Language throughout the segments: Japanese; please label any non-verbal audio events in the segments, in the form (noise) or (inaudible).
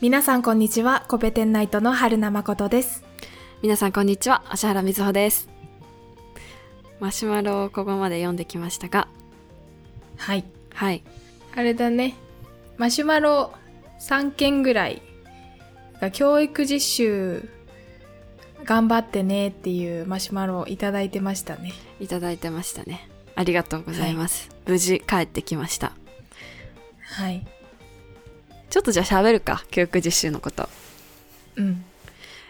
皆さんこんにちは。コペテンナイトの春名誠です。皆さんこんにちは。芦原瑞穂です。マシュマロをここまで読んできましたが。はい。はい。あれだね。マシュマロ3件ぐらいが教育実習頑張ってねっていうマシュマロをいただいてましたね。いただいてましたね。ありがとうございます、無事帰ってきました。はいちょっとじゃあ喋るか教育実習のこと。うん。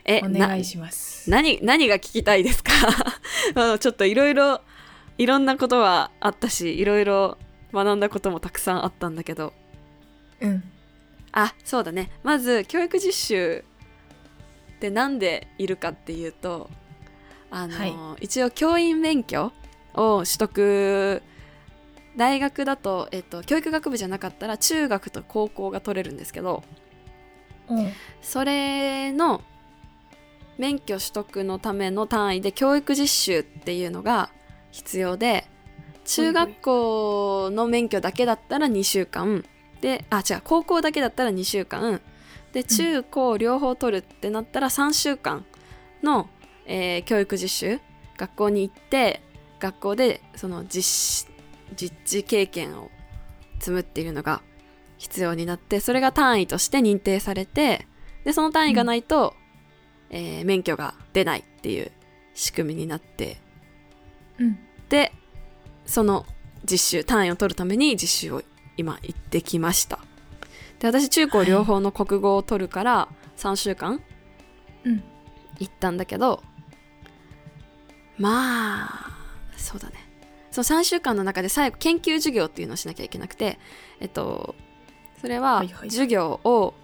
えお願いします。な何何が聞きたいですか？(laughs) あのちょっといろいろいろんなことはあったしいろいろ学んだこともたくさんあったんだけど。うん。あそうだね。まず教育実習ってなんでいるかっていうとあの、は一応教員免許を取得大学だと、えっと、教育学部じゃなかったら中学と高校が取れるんですけどうん。それの免許取得のための単位で教育実習っていうのが必要で中学校の免許だけだったら2週間であ違う高校だけだったら2週間で中高両方取るってなったら3週間の、えー教育実習学校に行って学校でその実し実地経験を積むっていうのが必要になってそれが単位として認定されてでその単位がないと、えー免許が出ないっていう仕組みになってうん。でその実習単位を取るために実習を今行ってきました。で私中高両方の国語を取るから3週間うん。行ったんだけどまあそうだねその3週間の中で最後研究授業っていうのをしなきゃいけなくてえっとそれははいはい。授業を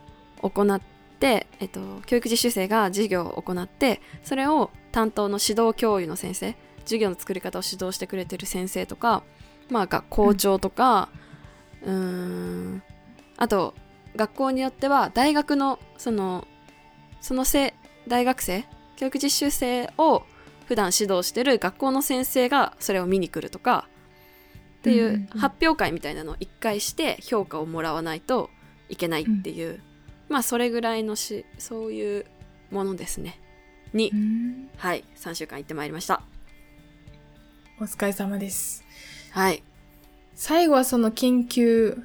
行って、えっと、教育実習生が授業を行ってそれを担当の指導教諭の先生授業の作り方を指導してくれてる先生とかまあ学校長とかうーん。あと学校によっては大学のそのそのせ大学生教育実習生を普段指導してる学校の先生がそれを見に来るとかっていうんうんううん。発表会みたいなのを一回して評価をもらわないといけないっていう、まあそれぐらいのしそういうものですね。に、うん。はい3週間行ってまいりました。お疲れ様です。はい。最後はその研究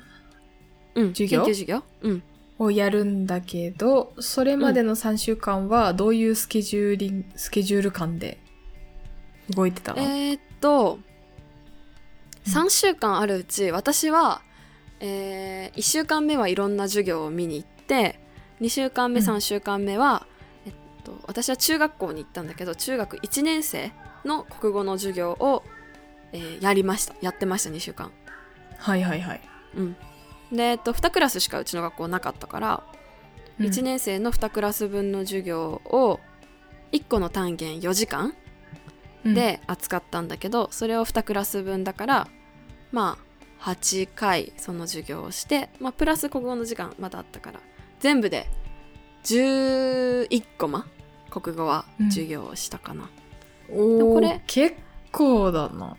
うん授業？研究授業？うん。をやるんだけどそれまでの3週間はどういうスケジューリンスケジュール感で動いてた？の、えーっとうん。3週間あるうち私は、え1週間目はいろんな授業を見に行って2週間目うん。3週間目は、えっと、私は中学校に行ったんだけど中学1年生の国語の授業を、えーやりました。やってました2週間。はいはいはい、うん。で、えっと、2クラスしかうちの学校なかったから、うん。1年生の2クラス分の授業を1個の単元4時間うんで扱ったんだけど、それを2クラス分だからまあ8回その授業をして、まあ、プラス国語の時間まだあったから全部で11コマ国語は授業をしたかな、おーでもこれ結構だな。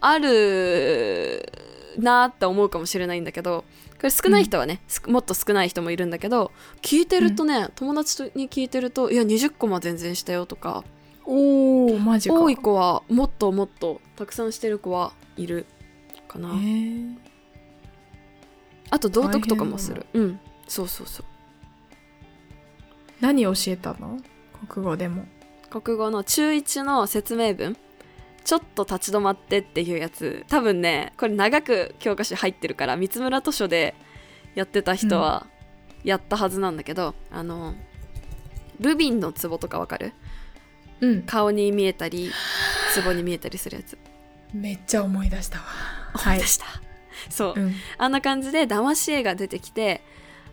あるなーって思うかもしれないんだけどこれ少ない人はね、すもっと少ない人もいるんだけど聞いてるとね、友達に聞いてるといや20コマ全然したよとかおおマジか。多い子はもっともっとたくさんしてる子はいるかな、へー。あと道徳とかもする。うん。そうそうそう。何教えたの？国語でも。国語の中1の説明文。ちょっと立ち止まってっていうやつ。多分ねこれ長く教科書入ってるから三村図書でやってた人はやったはずなんだけど、あのルビンの壺とかわかる？うん。顔に見えたり壺に見えたりするやつ。めっちゃ思い出したわ。思い出した、そう。うん。あんな感じで騙し絵が出てきて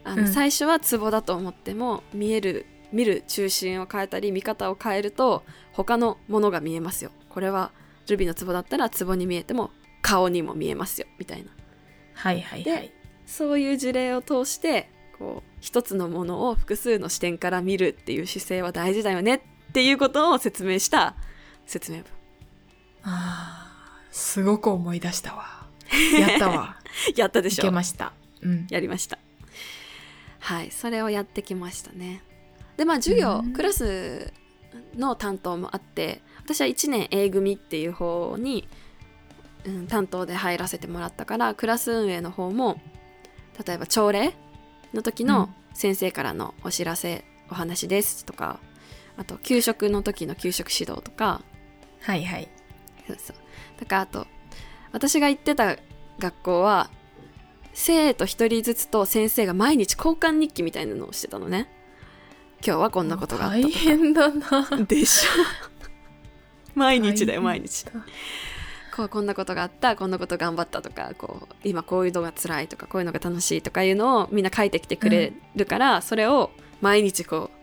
あの、うん。最初はツボだと思っても見える見る中心を変えたり見方を変えると他のものが見えますよ。これはルビーのツボだったらツボに見えても顔にも見えますよ。みたいな。はいはいはい。そういう事例を通してこう一つのものを複数の視点から見るっていう姿勢は大事だよねっていうことを説明した説明文。あーすごく思い出したわ。やったわ。(laughs) やったでしょ。いけました。うん。やりました。はいそれをやってきましたね。でまあ授業うん。クラスの担当もあって私は1年 A 組っていう方に、うん、担当で入らせてもらったからクラス運営の方も例えば朝礼の時の先生からのお知らせ、お話ですとかあと給食の時の給食指導とか。はいはい。そうそう。だからあと私が行ってた学校は生徒一人ずつと先生が毎日交換日記みたいなのをしてたのね。今日はこんなことがあったと大か変だな。でしょ。(laughs) 毎日だよ毎日。こうこんなことがあったこんなこと頑張ったとかこう今こういうのが辛いとかこういうのが楽しいとかいうのをみんな書いてきてくれるから、それを毎日こう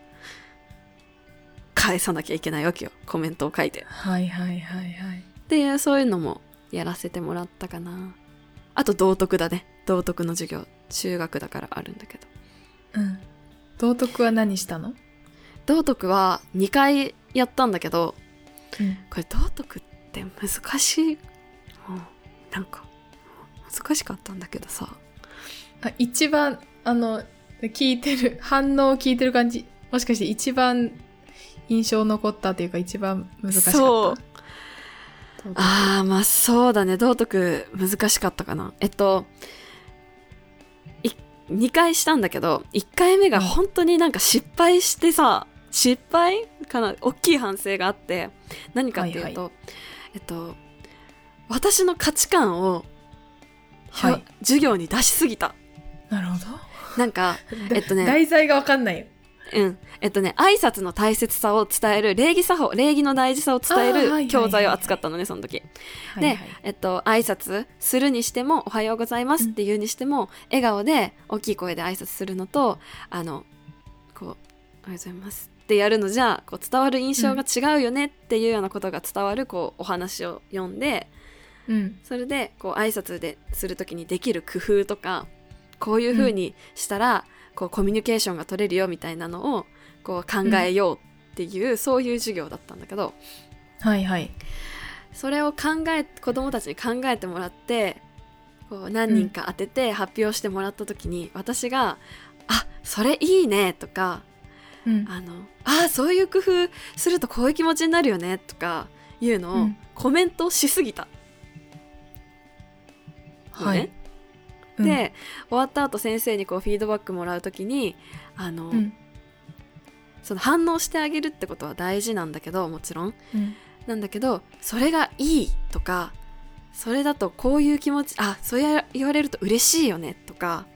返さなきゃいけないわけよ。コメントを書いて。はいはいはいはい。っていうそういうのもやらせてもらったかな。あと道徳だね。道徳の授業中学だからあるんだけど。うん。道徳は何したの？道徳は2回やったんだけどうん。これ道徳って難しい、うん、なんか難しかったんだけどさ。あ一番あの聞いてる反応を聞いてる感じ。もしかして一番印象残ったというか一番難しかった。そう。ああまあそうだね。道徳難しかったかな。えっと2回したんだけど1回目が本当になんか失敗してさ、失敗かな？大きい反省があって何かっていうと、はいえっと私の価値観を、はい。授業に出しすぎた。なるほなんか (laughs) どえっとね題材がわかんないようん。えっとね、挨拶の大切さを伝える、礼儀作法、礼儀の大事さを伝える教材を扱ったのね、その時。はいはいで、えっと、挨拶するにしても、おはようございますって言うにしても、笑顔で、大きい声で挨拶するのと、あの、こう、おはようございますってやるのじゃ、こう、伝わる印象が違うよねっていうようなことが伝わる、こう、お話を読んで、うんそれで、こう、挨拶でする時にできる工夫とか、こういう風にしたら、こう、コミュニケーションが取れるよみたいなのを、こう、考えようっていう、そういう授業だったんだけど、はいはい。それを考え子供たちに考えてもらってこう何人か当てて発表してもらった時に、私が「あそれいいね」とかうん「あのあそういう工夫するとこういう気持ちになるよね」とかいうのをうん。コメントしすぎた。はいうん。で終わった後先生にこうフィードバックもらう時にあの、うん。その反応してあげるってことは大事なんだけどもちろん。うん。なんだけどそれがいいとかそれだとこういう気持ちあそうや言われると嬉しいよねとか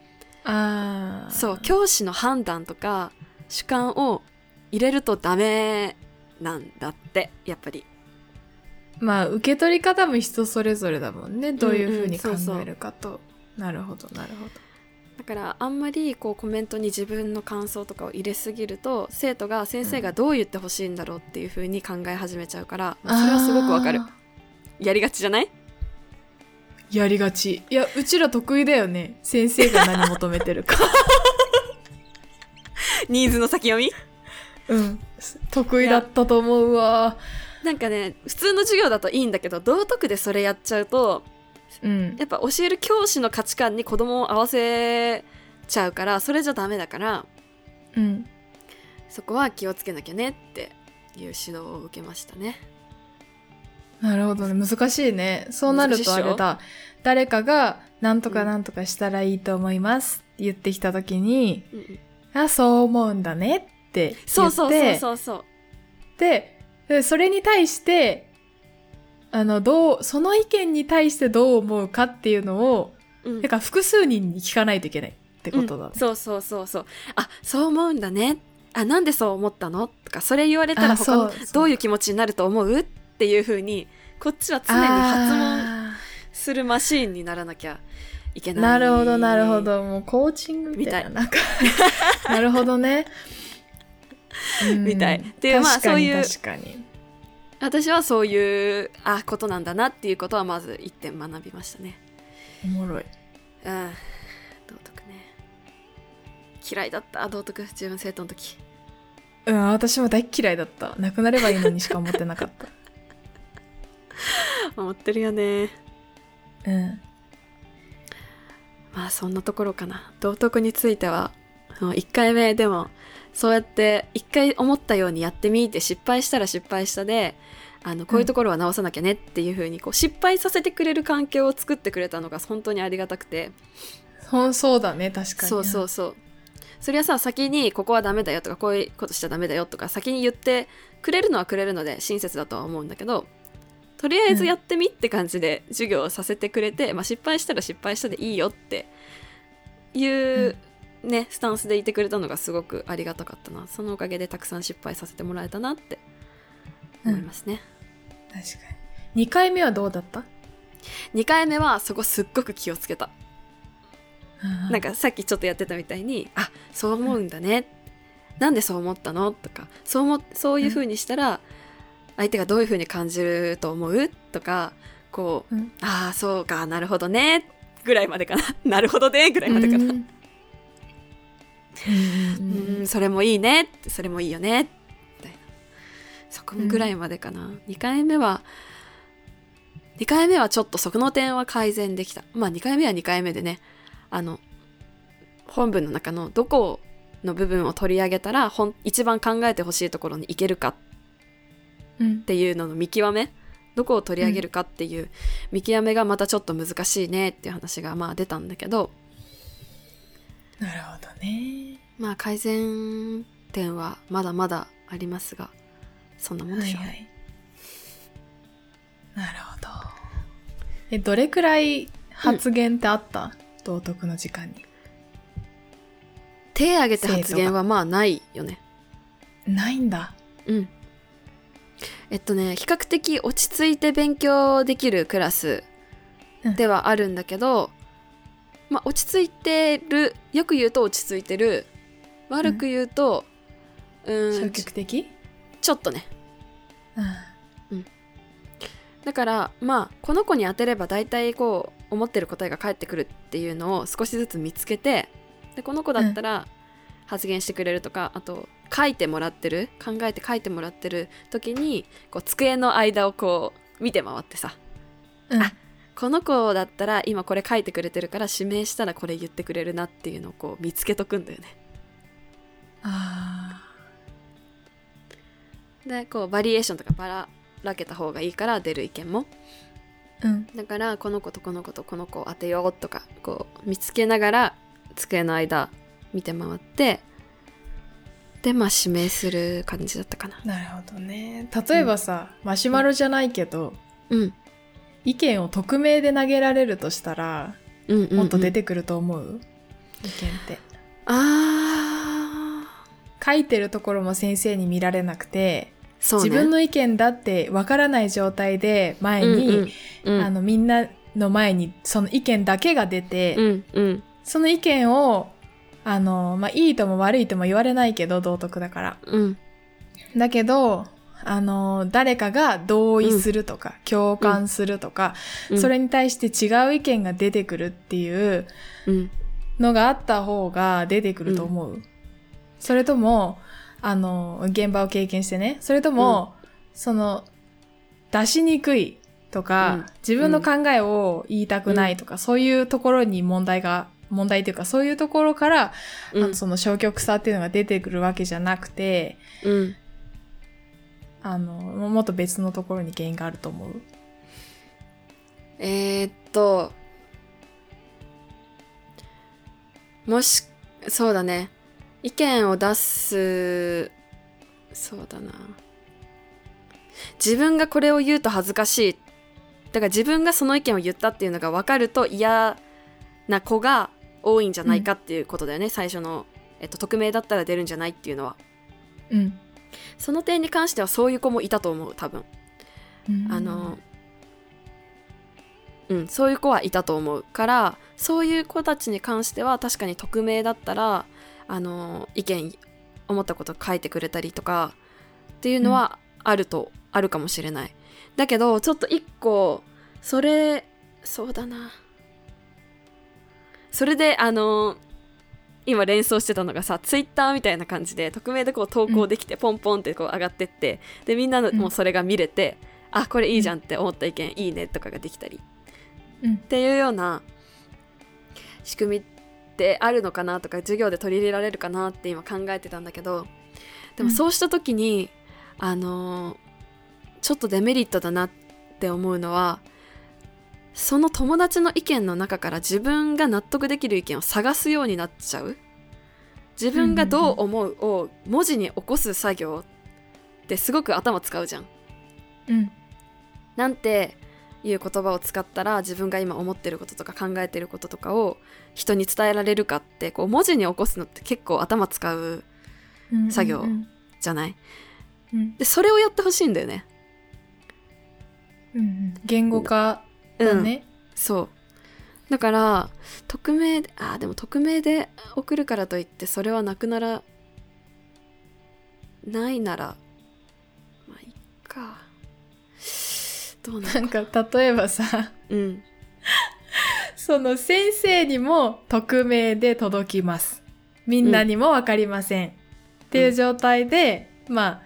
ああそう教師の判断とか主観を入れるとダメなんだってやっぱり。まあ受け取り方も人それぞれだもんね。どういうふうに考うんうんそうそう。えるかと、なるほどなるほど。だからあんまりこうコメントに自分の感想とかを入れすぎると生徒が先生がどう言ってほしいんだろうっていうふうに考え始めちゃうから、まあそれはすごくわかる。あやりがちじゃない？ーやりがち。いやうちら得意だよね。先生が何求めてるか。(laughs) ニーズの先読み？うん。得意だったと思うわ。なんかね普通の授業だといいんだけど道徳でそれやっちゃうとうん。やっぱ教える教師の価値観に子供を合わせちゃうからそれじゃダメだからうん。そこは気をつけなきゃねっていう指導を受けましたね。なるほどね。難しいね。そうなるとあれだ。誰かが何とか何とかしたらいいと思いますって言ってきた時に、うんうん。あそう思うんだねって言ってそうそうそうそうそう。ででそれに対してあのどうその意見に対してどう思うかっていうのをうん。だから複数人に聞かないといけないってことだね。うん、そうそうそうそう。あそう思うんだね。あなんでそう思ったの？とかそれ言われたらあ他のどういう気持ちになると思う？っていう風にこっちは常に発問あするマシーンにならなきゃいけーないなるほどなるほど。もうコーチングみたいななんか。(laughs) なるほどね。うん。みたい。っていうまあそういう確かに私はそういうあことなんだなっていうことはまず一点学びましたね。おもろい。うん。道徳ね。嫌いだった？道徳自分生徒の時。うん私も大っ嫌いだった。なくなればいいのにしか思ってなかった。(laughs) 思ってるよね。うん。まあそんなところかな。道徳については1回目でもそうやって1回思ったようにやってみて失敗したら失敗したであのこういうところは直さなきゃねっていう風にこう失敗させてくれる環境を作ってくれたのが本当にありがたくて。ほんそうだね確かにそうそうそう。それはさ先にここはダメだよとかこういうことしちゃダメだよとか先に言ってくれるのはくれるので親切だとは思うんだけどとりあえずやってみって感じで授業をさせてくれて、まあ、失敗したら失敗したでいいよっていう、ねスタンスでいてくれたのがすごくありがたかったな。そのおかげでたくさん失敗させてもらえたなって思いますね、確かに。2回目はどうだった？2回目はそこすっごく気をつけた。なんかかさっきちょっとやってたみたいに「あそう思うんだね」なんでそう思ったの?」とかそう思そういう風にしたら相手がどういう風に感じると思う？とかこううん「ああそうかなるほどね」ぐらいまでかな「(laughs) なるほどね」ぐらいまでかな。うん「うんそれもいいね」それもいいよね。みたいな。そこぐらいまでかな、2回目は2回目はちょっとそこの点は改善できた。まあ2回目は2回目でねあの本文の中のどこの部分を取り上げたらほん一番考えてほしいところに行けるかうんっていうのの見極め。どこを取り上げるかっていう見極めがまたちょっと難しいねっていう話がまあ出たんだけどなるほどね。まあ改善点はまだまだありますがそんなもんでしょう、はいはい。なるほど。えどれくらい発言ってあった、道徳の時間に。手挙げて発言はまあないよね。ないんだ。うん。えっとね比較的落ち着いて勉強できるクラスではあるんだけど、まあ落ち着いてるよく言うと落ち着いてる。悪く言うとうんち極的？ちょっとね。うん。だからまあこの子に当てれば大体こう思ってる答えが返ってくるっていうのを少しずつ見つけてでこの子だったら発言してくれるとか、あと書いてもらってる考えて書いてもらってる時にこう机の間をこう見て回ってさ。うん。あこの子だったら今これ書いてくれてるから指名したらこれ言ってくれるなっていうのをこう見つけとくんだよね。あでこうバリエーションとかばららけた方がいいから出る意見も。ーうん。だからこの子とこの子とこの子を当てようとかこう見つけながら机の間見て回ってでまあ指名する感じだったかな。なるほどね。例えばさ、マシュマロじゃないけど、うん意見を匿名で投げられるとしたらうんうん、うん、もっと出てくると思う、意見って。あー。書いてるところも先生に見られなくて、ね。自分の意見だってわからない状態で前に、うんうん。あのみんなの前にその意見だけが出て、うんうん。その意見をあの、まあ、いいとも悪いとも言われないけど道徳だから。うん。だけどあの誰かが同意するとか、共感するとか、うん。それに対して違う意見が出てくるっていううん。のがあった方が出てくると思う、それともあの現場を経験してねそれとも、その出しにくいとか、うん。自分の考えを言いたくないとか、そういうところに問題が問題というかそういうところから、あうん。のその消極さっていうのが出てくるわけじゃなくてうんあのもっと別のところに原因があると思う。えー、っともしそうだね。意見を出すそうだな。自分がこれを言うと恥ずかしい。だから自分がその意見を言ったっていうのが分かると嫌な子が多いんじゃないかっていうことだよね、最初の、えっと、匿名だったら出るんじゃないっていうのは。うんその点に関してはそういう子もいたと思う多分。あの、うん、そういう子はいたと思うからそういう子たちに関しては確かに匿名だったらあの意見思ったこと書いてくれたりとかっていうのはあると、あるかもしれない。だけどちょっと一個それそうだな。それであの今連想してたのがさツイッターみたいな感じで匿名でこう投稿できて、ポンポンってこう上がってってでみんなのうん。もうそれが見れて、あこれいいじゃんって思った意見、いいねとかができたり。うん。っていうような仕組みってあるのかなとか授業で取り入れられるかなって今考えてたんだけどでもうん。そうした時に、あのーちょっとデメリットだなって思うのはその友達の意見の中から自分が納得できる意見を探すようになっちゃう？自分がどう思うを文字に起こす作業ってすごく頭使うじゃん。うん。なんていう言葉を使ったら自分が今思ってることとか考えてることとかを人に伝えられるかってこう文字に起こすのって結構頭使ううん作業うん。じゃない？うん。でそれをやってほしいんだよね。うんうん。言語化うん、だね。そう。だから匿名であーでも匿名で送るからといってそれはなくならないならまあいっか。どうななんのかか例えばさうん。(laughs) その先生にも匿名で届きます。みんなにもわかりません、っていう状態で、まあ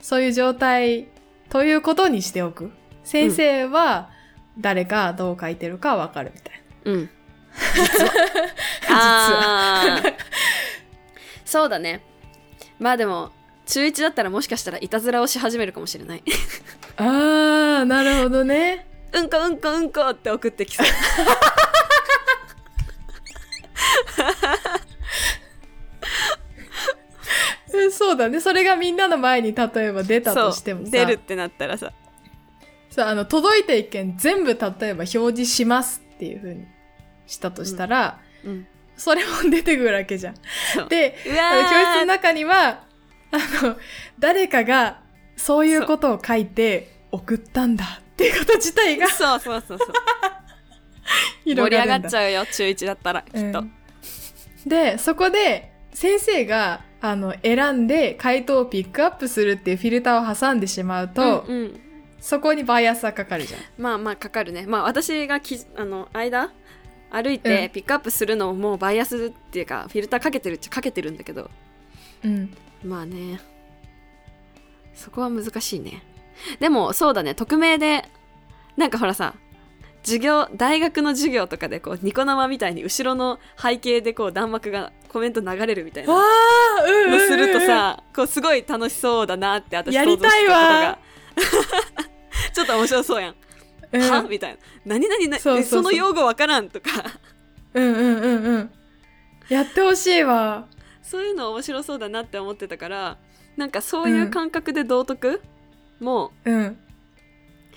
そういう状態ということにしておく。先生は誰がどう書いてるかわかるみたいうん。実は。そうだね。まあでも中1だったらもしかしたらいたずらをし始めるかもしれない。あーなるほどね。うんこうんこうんこって送ってきそう。(laughs) うんそうだね。それがみんなの前に例えば出たとしてもさ。出るってなったらさそうあの届いた意見全部例えば表示しますっていう風にしたとしたら、うん。それも出てくるわけじゃん。で教室のわ中にはあの誰かがそういうことを書いて送ったんだっていうこと自体がーそうそうそうそう。(laughs) 盛広り上がっちゃうよ中1だったらきっと、うんでそこで先生があの選んで回答をピックアップするっていうフィルターを挟んでしまうと、うんうんそこにバイアスがかかるじゃん。まあまあかかるね。まあ私がきあの間歩いうん。てピックアップするのをもうバイアスっていうかフィルターかけてるっちゃかけてるんだけど。うん。まあね。そこは難しいね。でもそうだね。匿名でなんかほらさ授業大学の授業とかでこうニコ生みたいに後ろの背景でこう弾幕がコメント流れるみたいなのすると、さこうすごい楽しそうだなって私やりたいわちょっと面白そうやん、うん、は？みたいな。何々なそうその用語わからんとか。うんうんうんうん。やってほしいわ。そういうの面白そうだなって思ってたからなんかそういう感覚で道徳もうん。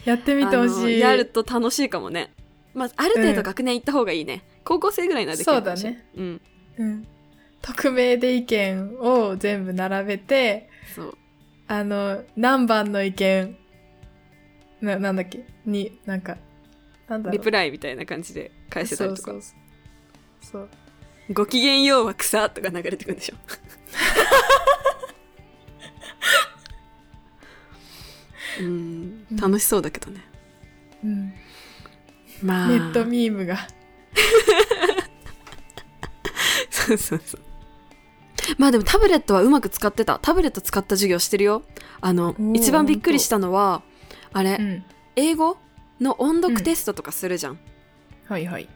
やってみてほあしい。のやると楽しいかもね。まあある程度学年行った方がいいね、高校生ぐらいならできるかもしれないうん。うん。匿名で意見を全部並べて、そう。あの、何番の意見、な、なんだっけ？に、なんか、なんだろう。リプライみたいな感じで返せたりとかそうそうそう。ごきげんようは草とか流れてくるんでしょ (laughs) うん楽しそうだけどねそう。うん。まあネットミームが。(laughs) そうそうそうまあでもタブレットはうまく使ってたタブレット使った授業してるよあのー一番びっくりしたのはあれ、うん。英語の音読テストとかするじゃん、はいはい。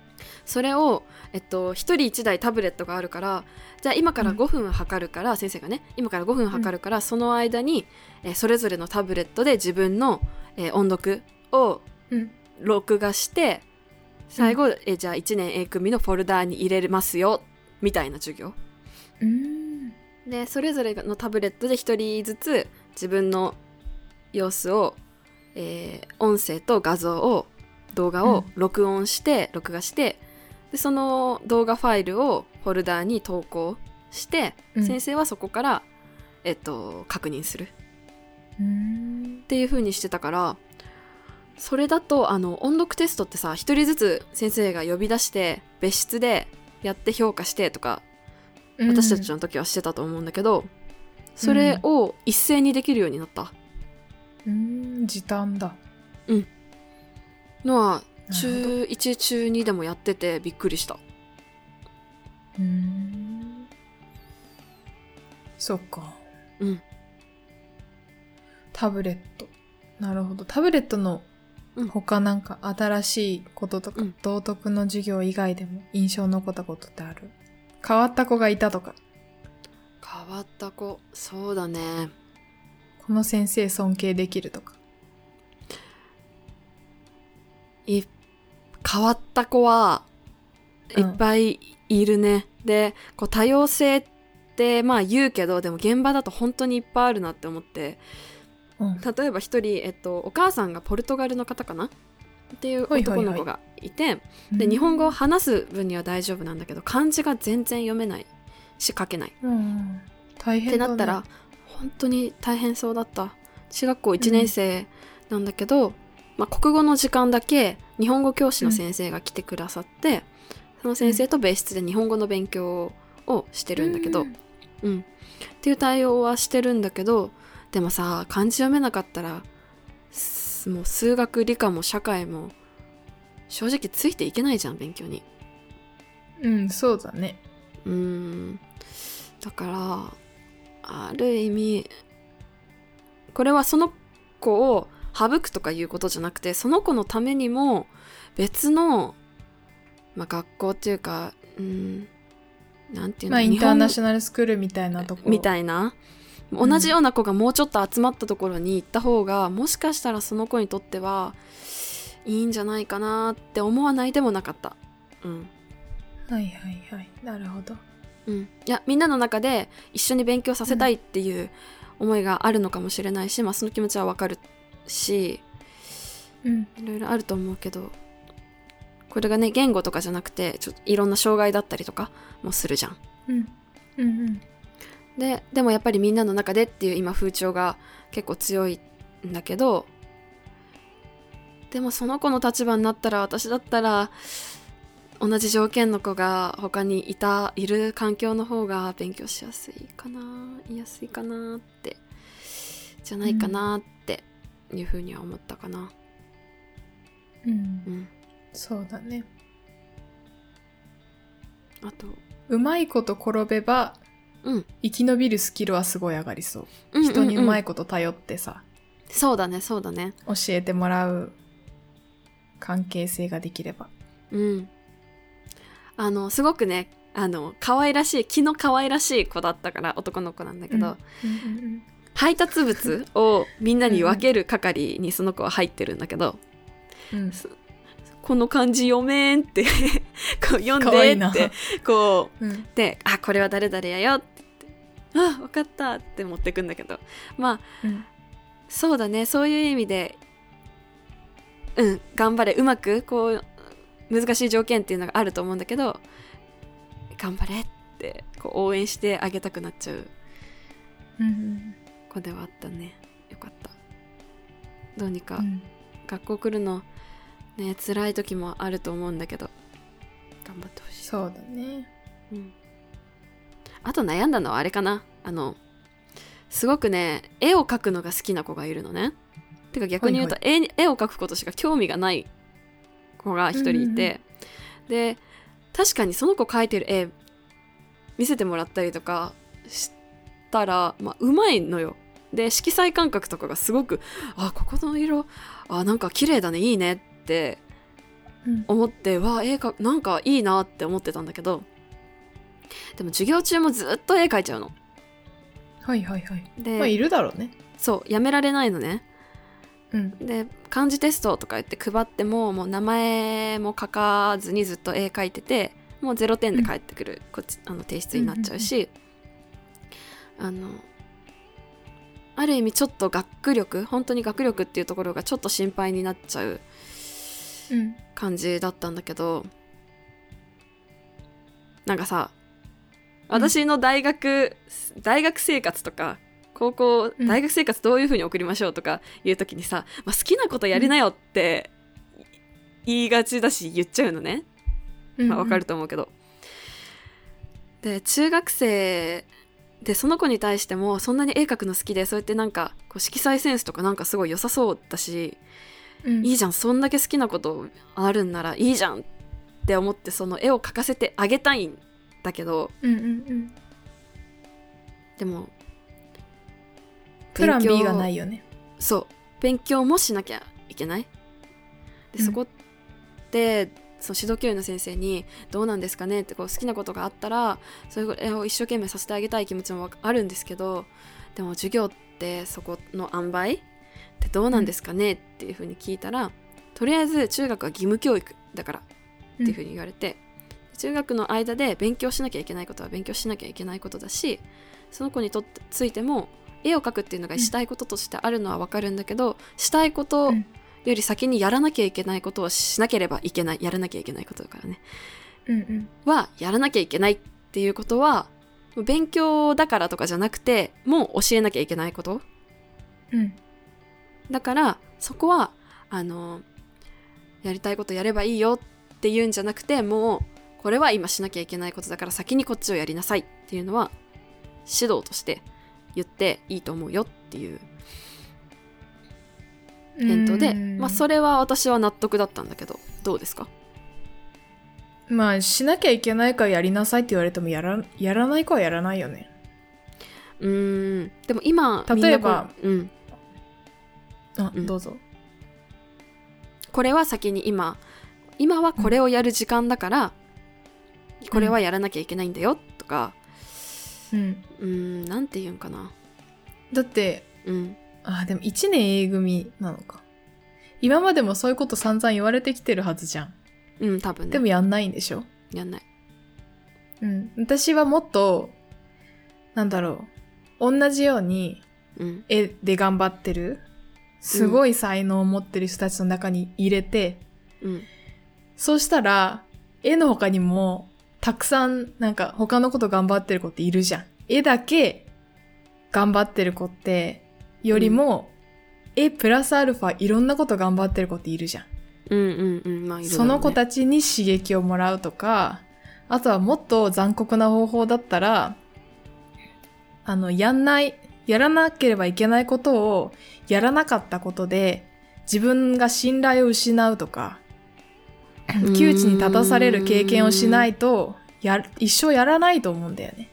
それを、えっと、1人1台タブレットがあるからじゃあ今からうん5分測るから、先生がね今から5分測るから、その間に、えーそれぞれのタブレットで自分の、えー音読をうん。録画して最後、えーじゃあ1年 A 組のフォルダーに入れますよみたいな授業うん。でそれぞれのタブレットで1人ずつ自分の様子を、えー音声と画像を動画を録音して、録画してでその動画ファイルをフォルダーに投稿して、うん。先生はそこから、えっと、確認する。うん。っていう風にしてたからそれだとあの音読テストってさ一人ずつ先生が呼び出して別室でやって評価してとか私たちの時はしてたと思うんだけど、それを一斉にできるようになったうん、時短だ。のはなるほ中1中2でもやっててびっくりしたうん。そっか。うんタブレット。なるほど。タブレットのうん他なんか新しいこととか、うん道徳の授業以外でも印象に残ったことってある？変わった子がいたとか？変わった子そうだねこの先生尊敬できるとか。い変わった子はいっぱいいるね、でこう多様性ってまあ言うけどでも現場だと本当にいっぱいあるなって思ってうん。例えば一人、えっと、お母さんがポルトガルの方かな？っていうはいはいはい男の子がいて、で日本語を話す分には大丈夫なんだけど漢字が全然読めないし書けないうん。大って変だ、ね。なったら本当に大変そうだった。中学校1年生なんだけど、まあ、国語の時間だけ日本語教師の先生が来てくださって、その先生と別室で日本語の勉強をしてるんだけど、うん。うん、っていう対応はしてるんだけどでもさ漢字読めなかったらすもう数学理科も社会も正直ついていけないじゃん勉強に。うん、そうだね。うーん。だからある意味これはその子を省くとかいうことじゃなくてその子のためにも別の、まあ、学校っていうかうんなんていうの、まあ、インターナョショナルスクールみたいなところ。みたいなうん同じような子がもうちょっと集まったところに行った方がもしかしたらその子にとってはいいんじゃないかなって思わないでもなかった。うんはいはいはい。なるほど。うん、いやみんなの中で一緒に勉強させたいっていう思いがあるのかもしれないし、まあ、その気持ちはわかるしうん。いろいろあると思うけどこれがね言語とかじゃなくてちょっといろんな障害だったりとかもするじゃん。うん。うんうん。ででもやっぱりみんなの中でっていう今風潮が結構強いんだけどでもその子の立場になったら私だったら同じ条件の子が他にいたいる環境の方が勉強しやすいかな言いやすいかなってじゃないかなっていうふうには思ったかなうん。うんそうだね。あとうまいこと転べば、うん生き延びるスキルはすごい上がりそう。うんうんうん人にうまいこと頼ってさ、そうだねそうだね教えてもらう関係性ができれば。うん。あの、すごくね、あの、可愛らしい、気の可愛らしい子だったから、男の子なんだけど、配達物をみんなに分ける係にその子は入ってるんだけど、うんうん。この漢字読めんって (laughs) こう読んでって、こうん。う、で、あ、これは誰々やよって言って、あ、分かったって持ってくんだけど、まあ、うん。そうだね、そういう意味で、うん、頑張れ、うまく、こう、難しい条件っていうのがあると思うんだけど、頑張れって、こう応援してあげたくなっちゃううん子ではあったね。よかった。どうにか、うん。学校来るの、ね、辛い時もあると思うんだけど、頑張ってほしい。そうだね。うん。あと悩んだのはあれかな。あの、すごくね、絵を描くのが好きな子がいるのね。てか逆に言うと、絵絵を描くことしか興味がない子が一人いて、で、確かにその子描いてる絵見せてもらったりとかしたら、まあ、うまいのよ。で、色彩感覚とかがすごく、あ、ここの色、あ、なんか綺麗だね、いいねってうん。思ってわあ絵かなんかいいなって思ってたんだけどでも授業中もずっと絵描いちゃうのはいはいはい。で、まあ、いるだろうね。そうやめられないのねうん。で漢字テストとか言って配ってももう名前も書かずにずっと絵描いててもう0点で返ってくる、こっちあの提出になっちゃうし、あのある意味ちょっと学力本当に学力っていうところがちょっと心配になっちゃううん。感じだったんだけどなんかさ私の大学、大学生活とか高校うん大学生活どういう風に送りましょうとかいう時にさ、まあ、好きなことやりなよって言いがちだし言っちゃうのね、まあ、わかる。と思うけど、で中学生でその子に対してもそんなに絵描くの好きでそうやってなんかこう色彩センスとかなんかすごい良さそうだしうん。いいじゃんそんだけ好きなことあるんならいいじゃんって思ってその絵を描かせてあげたいんだけどうんうんうん。でもプラン B 勉強がないよね。そう勉強もしなきゃいけない？でうんそこってその指導教員の先生に「どうなんですかね?」ってこう好きなことがあったらそれを一生懸命させてあげたい気持ちもあるんですけどでも授業ってそこの塩梅？ってどうなんですかね、っていうふうに聞いたらとりあえず中学は義務教育だからっていうふうに言われて、中学の間で勉強しなきゃいけないことは勉強しなきゃいけないことだしその子にとってついても絵を描くっていうのがしたいこととしてあるのは分かるんだけど、したいことより先にやらなきゃいけないことをしなければいけないやらなきゃいけないことだからね。うんうん。はやらなきゃいけないっていうことは勉強だからとかじゃなくてもう教えなきゃいけないこと。うん。だからそこはあのやりたいことやればいいよっていうんじゃなくてもうこれは今しなきゃいけないことだから先にこっちをやりなさいっていうのは指導として言っていいと思うよっていう返答で、まあそれは私は納得だったんだけどどうですか？まあしなきゃいけないからやりなさいって言われてもやらやらない子はやらないよね。うーん。でも今例えばうん。あ、うん。どうぞ。これは先に今今はこれをやる時間だから、これはやらなきゃいけないんだよとかうん。うーんなんて言うんかな。だってうん。あでも1年 A 組なのか。今までもそういうこと散々言われてきてるはずじゃん。うん多分ね。でもやんないんでしょ？やんない。うん。私はもっとなんだろう。同じようにうん。絵で頑張ってるすごい才能を持ってる人たちの中に入れて、うん。そうしたら絵の他にもたくさんなんか他のこと頑張ってる子っているじゃん。絵だけ頑張ってる子ってよりも、絵プラスアルファいろんなこと頑張ってる子っているじゃん。うんうんうん。まあね。その子たちに刺激をもらうとか、あとはもっと残酷な方法だったら、あの、やんない、やらなければいけないことをやらなかったことで、自分が信頼を失うとか、ん窮地に立たされる経験をしないと、や、一生やらないと思うんだよね。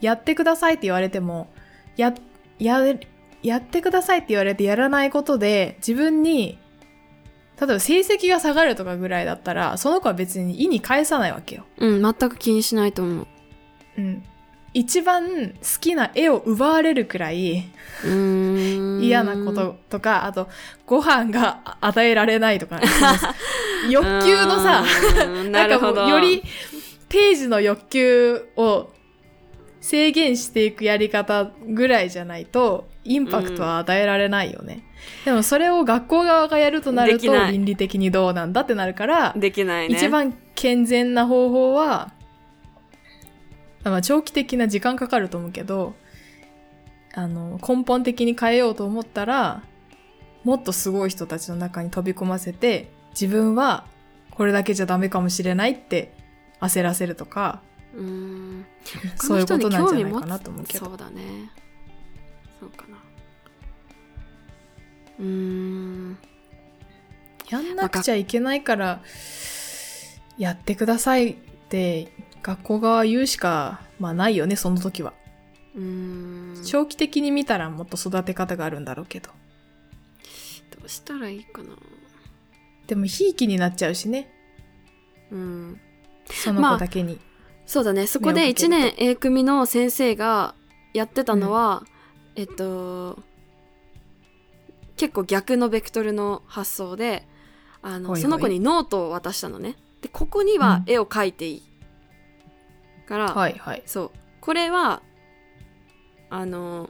やってくださいって言われても、や、や、やってくださいって言われてやらないことで、自分に例えば成績が下がるとかぐらいだったら、その子は別に意に返さないわけよ。うん全く気にしないと思ううん。一番好きな絵を奪われるくらい嫌なこととか、あとご飯が与えられないとか、(laughs) 欲求のさ、うん (laughs) なんるほど。もうよりページの欲求を制限していくやり方ぐらいじゃないと、インパクトは与えられないよね。でもそれを学校側がやるとなると倫理的にどうなんだってなるから、できないね。一番健全な方法は、まあ、長期的な時間かかると思うけど、あの、根本的に変えようと思ったら、もっとすごい人たちの中に飛び込ませて、自分はこれだけじゃダメかもしれないって焦らせるとか、うーん。そういうことなんじゃないかなと思うけど。そうだね。そうかな。うーん。やんなくちゃいけないから、やってくださいって学校側は言うしか、まあないよね、その時は。うーん。長期的に見たらもっと育て方があるんだろうけど。どうしたらいいかな。でも、ひいきになっちゃうしね。うん。その子だけに。そうだね。そこで1目をかける年 A 組の先生がやってたのは、えっと結構逆のベクトルの発想であのその子にノートを渡したのね。でここには絵を描いていい、から、はいはい。そうこれはあの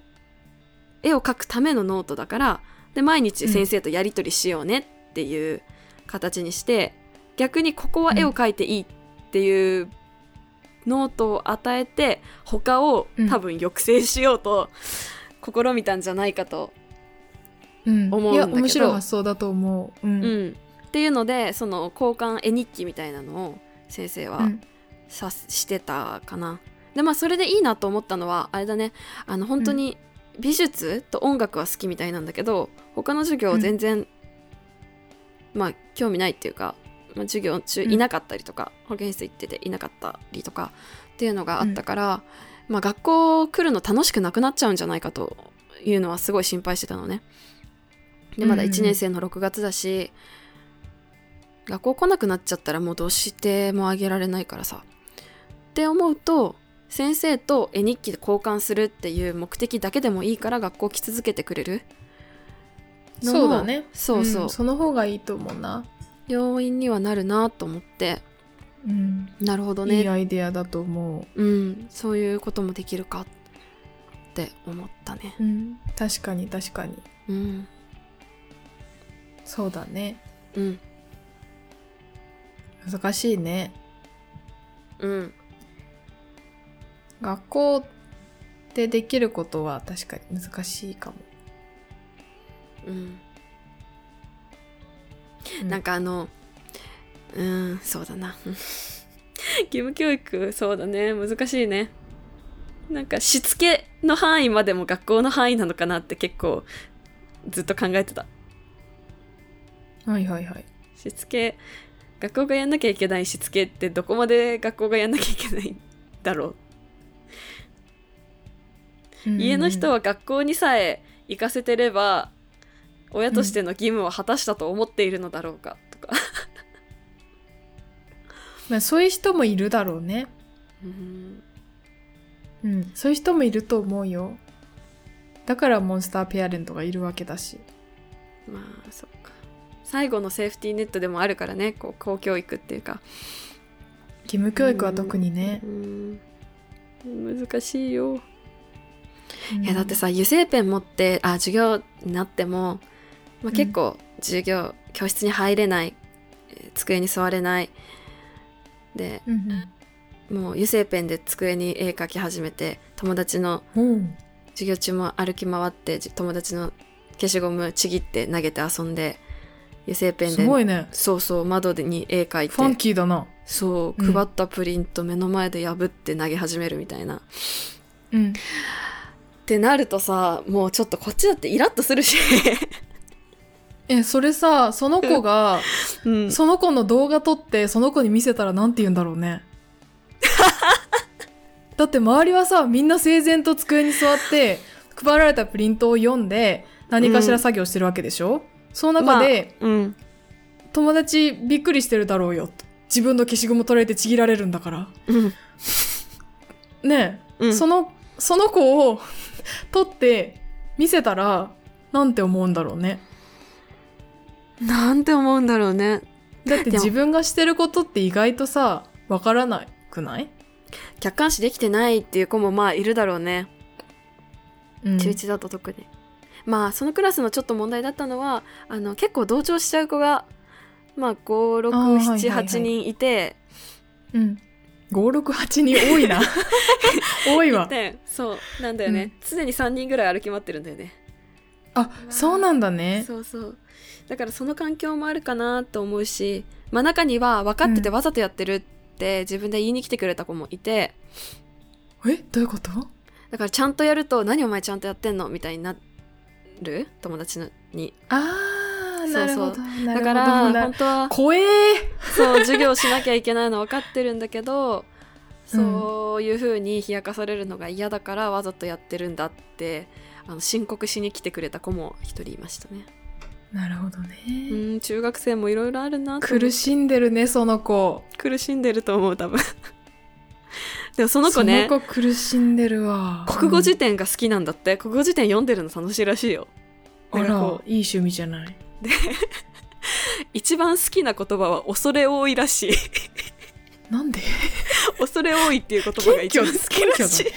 絵を描くためのノートだからで毎日先生とやり取りしようねっていう形にして、逆にここは絵を描いていいっていうノートを与えて他をうん多分抑制しようと試みたんじゃないかと、うん。思うんだけどいや、面白い発想だと思う。うん。うんっていうのでその交換絵日記みたいなのを先生はうんさしてたかな。でまあそれでいいなと思ったのはあれだね。あの本当に美術と音楽は好きみたいなんだけど他の授業全然、まあ興味ないっていうか、まあ、授業中うん。いなかったりとか、保健室行ってていなかったりとかっていうのがあったから、まあ学校来るの楽しくなくなっちゃうんじゃないかというのはすごい心配してたのね。でまだうんうん1年生の6月だし、学校来なくなっちゃったらもうどうしてもあげられないからさって思うと先生と絵日記で交換するっていう目的だけでもいいから学校来続けてくれる？そうだね。そうそう、んその方がいいと思うな、要因にはなるなと思って。うん、なるほどね。いいアイデアだと思う。ん。そういうこともできるかって思ったね。う、うん、確かに確かに。うん。そうだね。うん。難しいね。うん学校でできることは確かに難しいかも、うん。うなんかあのうんそうだな。(laughs) 義務教育そうだね。難しいね。なんかしつけの範囲までも学校の範囲なのかなって結構ずっと考えてた。はいはいはい。しつけ学校がやんなきゃいけないしつけってどこまで学校がやんなきゃいけないんだろう家の人はは学校にさえ行かせてれば親としての義務を果たしたと思っているのだろうかとか、(laughs) まあ、そういう人もいるだろうね。うん。うん。そういう人もいると思うよ。だからモンスターペアレントがいるわけだし。まあそっか。最後のセーフティーネットでもあるからねこう公教育っていうか。義務教育は特にね。う、ん。難しいよ、うんいやだってさ油性ペン持ってあ授業になっても、まあ、結構授業、教室に入れないえー机に座れない。でうんもう油性ペンで机に絵描き始めて友達のうんう。ん授業中も歩き回ってじ友達の消しゴムちぎって投げて遊んで油性ペンすでごいね。そうそう窓に絵描いて。ファンキーだな。そう、うん。配ったプリント目の前で破って投げ始めるみたいな。っうんてなるとさ、もうちょっとこっちだってイラッとするし。(laughs) えそれさその子が (laughs) うん。その子の動画撮ってその子に見せたらなんて言うんだろうね (laughs) だって周りはさみんな整然と机に座って配られたプリントを読んで何かしら作業してるわけでしょ、その中で、うん。友達びっくりしてるだろうよ自分の消しゴム取られてちぎられるんだからうん。ねえ、うんそのその子を (laughs) 撮って見せたらなんて思うんだろうねなんて思うんだろうね。だって自分がしてることって意外とさわからないくない、客観視できてないっていう子もまあいるだろうね。うん中1だと特に。まあそのクラスのちょっと問題だったのは、あの結構同調しちゃう子が、まあ5、6、あーはいはい7、はい8人いて、うん。568人多いな。(laughs) 多いわ。で、そう、なんだよね。常に3人ぐらい歩き回ってるんだよね。あ、そうなんだね。そうそうだからその環境もあるかなと思うし、まあ、中には分かっててうんわざとやってるって自分で言いに来てくれた子もいて、えどういうこと？だからちゃんとやると「何お前ちゃんとやってんの?」みたいになる？友達のにあー、そう。そうだからな本当は怖えー。そう授業しなきゃいけないの分かってるんだけどそういう風に冷やかされるのが嫌だからわざとやってるんだってあの申告しに来てくれた子も一人いましたねなるほどね。うん中学生もいろいろあるな苦しんでるね、その子。苦しんでると思う多分 (laughs) でもその子ねその子苦しんでるわ。国語辞典が好きなんだって国語辞典読んでるの楽しいらしいようんあらいい趣味じゃない。(laughs) 一番好きな言葉は恐れ多いらしい。なんで？恐れ多いっていう言葉が一番好きらしい。謙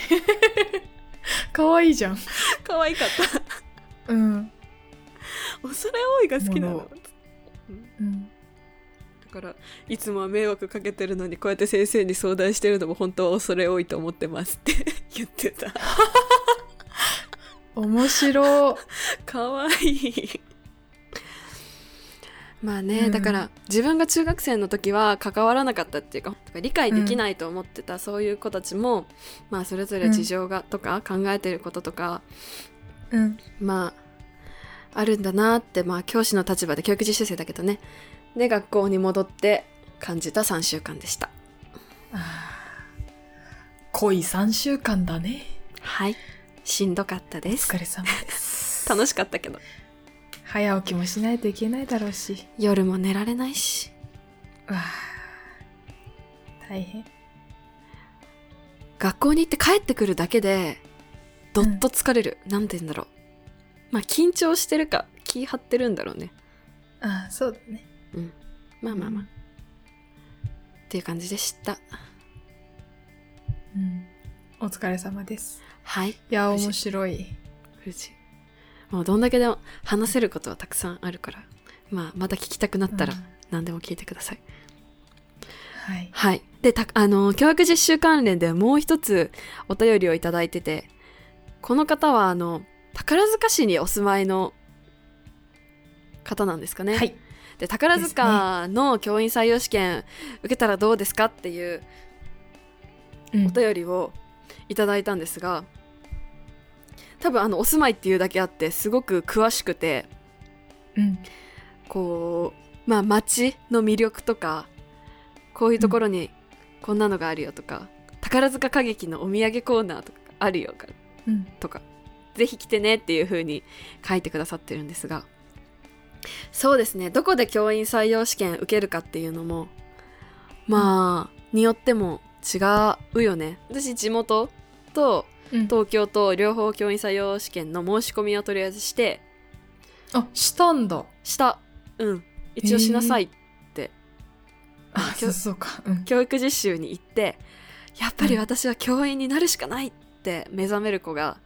可愛いじゃん。可愛かった。うん。恐れ多いが好きなの？うん。だからいつもは迷惑かけてるのにこうやって先生に相談してるのも本当は恐れ多いと思ってますって (laughs) 言ってた。面白。可愛いまあね、うん。だから自分が中学生の時は関わらなかったっていうか理解できないと思ってたそういう子たちも、まあそれぞれ事情がとか考えてることとか、うん。まああるんだなってまあ教師の立場で教育実習生だけどね。で学校に戻って感じた3週間でした。濃い3週間だね。はい。しんどかったおです。疲れ様です。(laughs) 楽しかったけど早起きもしないといけないだろうし。夜も寝られないし。うわあ大変。学校に行って帰ってくるだけでどっと疲れる、なんて言うんだろう。まあ緊張してるか気張ってるんだろうね。ああ、そうだね。まあまあまあ、っていう感じでした。うん。お疲れ様です。はい。いや、面白い。無事もうどんだけでも話せることはたくさんあるからまあまた聞きたくなったらうん。何でも聞いてください、はい。はい。でたあの教育実習関連でもう一つお便りをいただいててこの方はあの宝塚市にお住まいの方なんですかね、はい。で宝塚の教員採用試験受けたらどうですかっていううんお便りをいただいたんですが多分あのお住まいっていうだけあってすごく詳しくてうん。こうまあ街の魅力とかこういうところにこんなのがあるよとか、宝塚歌劇のお土産コーナーとかあるようん。とかぜひ来てねっていう風に書いてくださってるんですがそうですねどこで教員採用試験受けるかっていうのもまあ、によっても違うよね私地元とうん。東京と両方教員採用試験の申し込みをとりあえずしてあ、したんだ。したうん一応しなさいって、あ、きょそうそうか。うん。教育実習に行ってやっぱり私は教員になるしかないって目覚める子が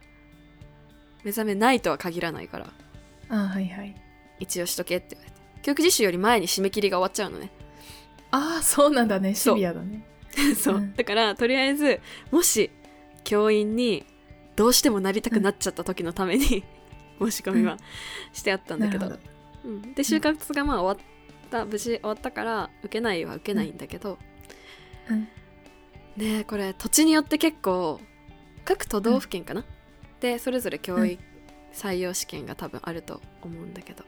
目覚めないとは限らないからあ、はいはい。一応しとけって言われて教育実習より前に締め切りが終わっちゃうのねああ、そうなんだね。シそうビアだね。(laughs) そう、うんだからとりあえずもし教員にどうしてもなりたくなっちゃった時のために、申し込みはしてあったんだけど,、なるうん、で就活がまあ終わった無事終わったから受けないは受けないんだけど、うん。ねこれ土地によって結構各都道府県かな、でそれぞれ教育採用試験が多分あると思うんだけど。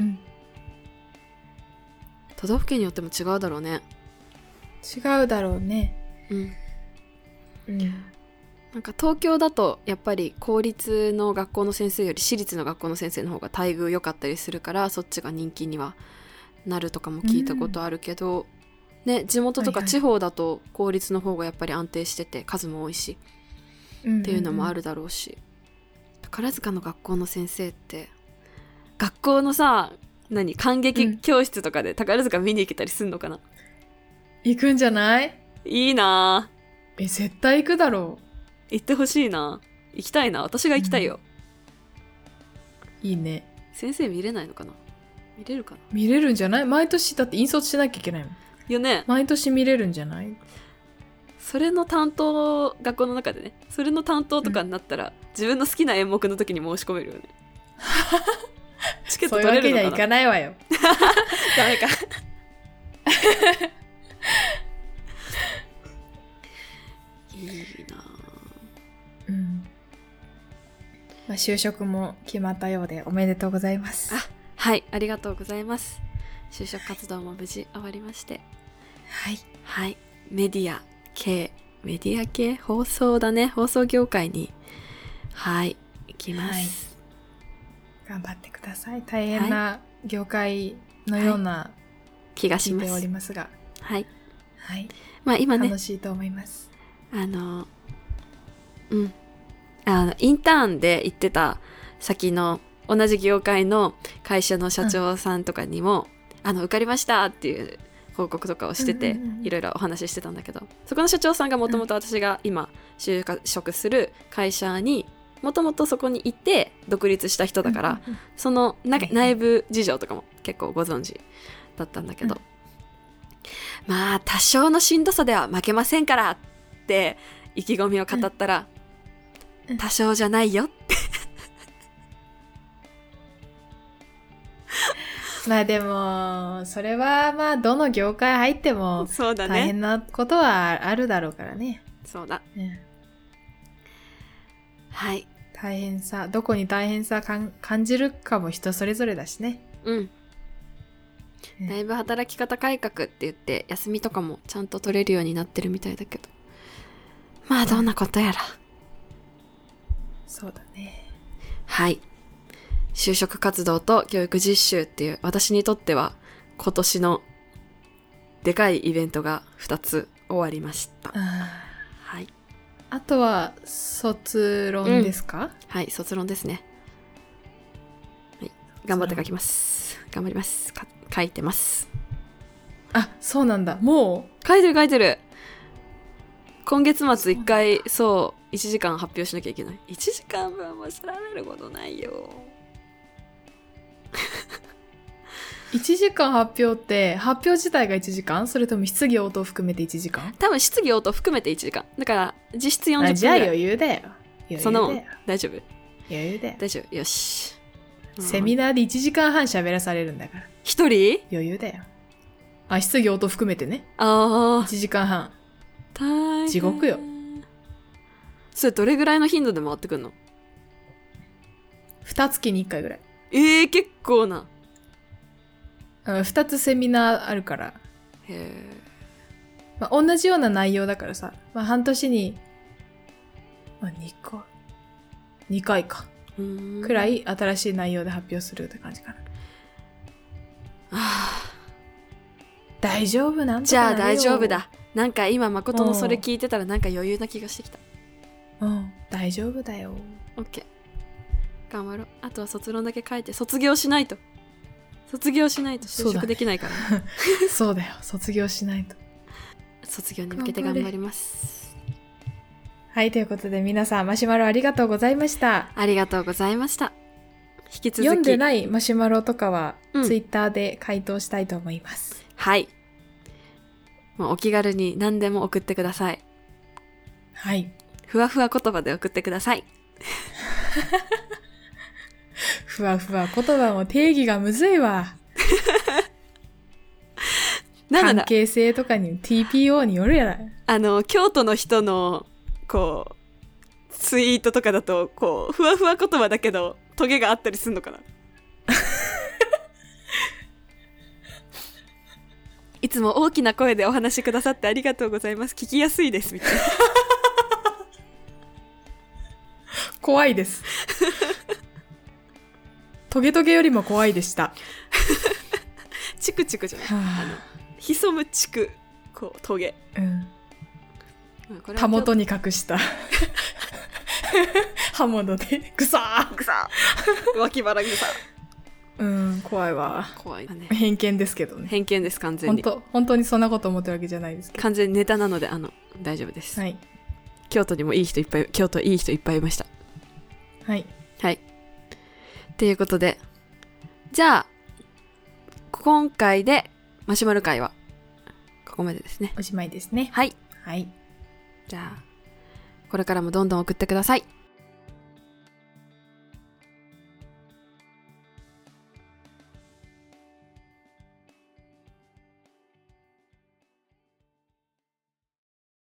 うん。都道府県によっても違うだろうね。違うだろうね。うん。うん。なんか東京だとやっぱり公立の学校の先生より私立の学校の先生の方が待遇良かったりするからそっちが人気にはなるとかも聞いたことあるけど、ね地元とか地方だと公立の方がやっぱり安定してて数も多いしうん。っていうのもあるだろうし、宝塚の学校の先生って学校のさ何感激教室とかで宝塚見に行けたりすんのかな、行くんじゃない？いいなぁえ、絶対行くだろ行ってほしいな。行きたいな。私が行きたいよ、う。いいね。先生見れないのかな？見れるかな？見れるんじゃない？毎年だって引率しなきゃいけないもん。よね。毎年見れるんじゃない？それの担当学校の中でね。それの担当とかになったら、自分の好きな演目の時に申し込めるよね。(laughs) チケットそういうわけにはい取れるのかなかないわよ。(laughs) ダメか。(laughs) いいな。ぁうん。まあ、就職も決まったようでおめでとうございます。あはいありがとうございます。就職活動も無事終わりまして。はい。はい。メディア系メディア系？放送だね。放送業界に。はい行きます、頑張ってください。大変な業界のような気がしま聞いておりすますが、はい。はい。まあ今ね。楽しいと思います。あのうんあのインターンで行ってた先の同じ業界の会社の社長さんとかにも、あの受かりましたっていう報告とかをしてて、うんうんうんうん。いろいろお話ししてたんだけどそこの社長さんがもともと私が今就職する会社にもともとそこにいて独立した人だから、うんうんうんその内部事情とかも結構ご存知だったんだけど、うん。まあ多少のしんどさでは負けませんからって意気込みを語ったら、うん多少じゃないよ。っ (laughs) てまあでも、それはまあどの業界入ってもそうだ大変なことはあるだろうからね。そうだ。ねはい。大変さ、どこに大変さかん感じるかも人それぞれだしね。うん。ねだいぶ働き方改革って言って休みとかもちゃんと取れるようになってるみたいだけど。まあどんなことやらそうだね。はい就職活動と教育実習っていう私にとっては今年のでかいイベントが2つ終わりました。あはい。ーあとは卒論ですか、はい、卒論ですね。はい。頑張って書きます。頑張ります。か書いてます。あそうなんだも書いてる書いてる今月末一回そう1時間発表しなきゃいけない。1時間分も調べることないよ。(laughs) う1時間発表って発表自体が1時間？それとも質疑応答含めて1時間？多分質疑応答含めて1時間。だから実質40分ぐらい。あじゃあ余裕だよ。余裕そんなもんだよ大丈夫。余裕だよ。大丈夫。よし。セミナーで1時間半喋らされるんだから。一人？余裕だよ。あ質疑応答含めてね。あ1時間半。地獄よそれどれぐらいの頻度で回ってくんの？2月に1回ぐらい。えー、結構な。2つセミナーあるから、へえまあ、同じような内容だからさ、まあ、半年に、まあ、2回2回か。くらいい新しい内容で発表するって感じかな。あ大丈夫？なんじゃあ大丈夫だ。なんか今誠のそれ聞いてたらなんか余裕な気がしてきたうん。大丈夫だよ。オッケー頑張ろう。あとは卒論だけ書いて卒業しないと。卒業しないと就職できないから、(laughs) そうだよ。卒業しないと。卒業に向けて頑張ります。はいということで皆さんマシュマロありがとうございました。ありがとうございました。引き続き。読んでないマシュマロとかは、うん。ツイッターで回答したいと思います。はい。もうお気軽に何でも送ってください。はいふわふわ言葉で送ってください。(laughs) ふわふわ言葉も定義がむずいわ。(laughs) 関なんだ？係性とかに TPO によるやら。あの京都の人のこうツイートとかだとこうふわふわ言葉だけどトゲがあったりするのかな？(laughs) いつも大きな声でお話しくださってありがとうございます。聞きやすいですみたいな怖いです。トゲトゲよりも怖いでした。チクチクじゃない？は潜むチクこうトゲ。あ、うん、たもとに隠した。刃物で。ぐさくさ脇腹ぐさー。うん怖いわ。怖いね。偏見ですけどね。偏見です完全に。本当本当にそんなこと思ってるわけじゃないですけど。完全にネタなのであの大丈夫です、はい。京都にもいい人いっぱい京都いい人いっぱいいましたはいはい。っていうことで、じゃあ、今回でマシュマロ会は、ここまでですね。おしまいですねはい。はいじゃあ、これからもどんどん送ってください。